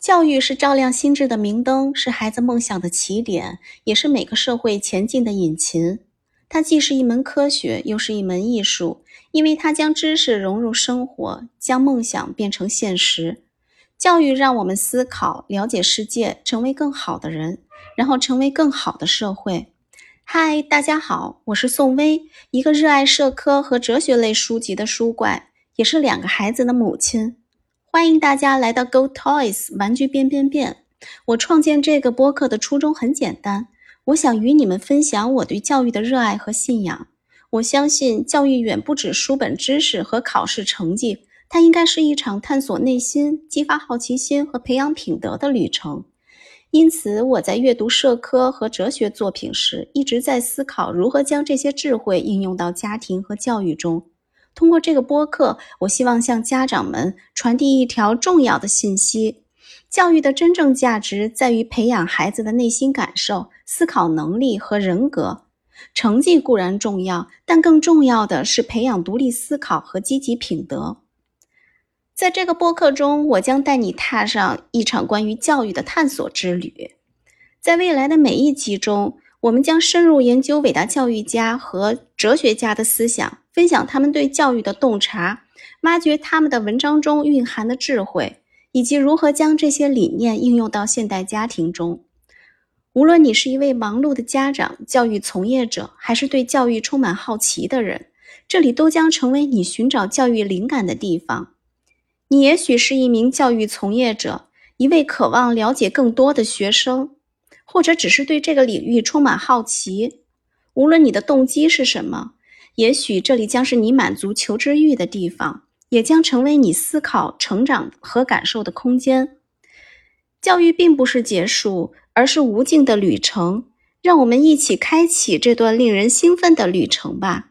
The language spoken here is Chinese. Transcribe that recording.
教育是照亮心智的明灯，是孩子梦想的起点，也是每个社会前进的引擎。它既是一门科学，又是一门艺术，因为它将知识融入生活，将梦想变成现实。教育让我们思考、了解世界，成为更好的人，然后成为更好的社会。嗨，大家好，我是宋薇，一个热爱社科和哲学类书籍的书怪，也是两个孩子的母亲。欢迎大家来到 Go Toys 玩具变变变。我创建这个播客的初衷很简单，我想与你们分享我对教育的热爱和信仰。我相信教育远不止书本知识和考试成绩，它应该是一场探索内心、激发好奇心和培养品德的旅程。因此，我在阅读社科和哲学作品时，一直在思考如何将这些智慧应用到家庭和教育中。通过这个播客，我希望向家长们传递一条重要的信息：教育的真正价值在于培养孩子的内心感受、思考能力和人格。成绩固然重要，但更重要的是培养独立思考和积极品德。在这个播客中，我将带你踏上一场关于教育的探索之旅。在未来的每一集中，我们将深入研究伟大教育家和哲学家的思想。分享他们对教育的洞察，挖掘他们的文章中蕴含的智慧，以及如何将这些理念应用到现代家庭中。无论你是一位忙碌的家长、教育从业者，还是对教育充满好奇的人，这里都将成为你寻找教育灵感的地方。你也许是一名教育从业者，一位渴望了解更多的学生，或者只是对这个领域充满好奇。无论你的动机是什么。也许这里将是你满足求知欲的地方，也将成为你思考、成长和感受的空间。教育并不是结束，而是无尽的旅程。让我们一起开启这段令人兴奋的旅程吧。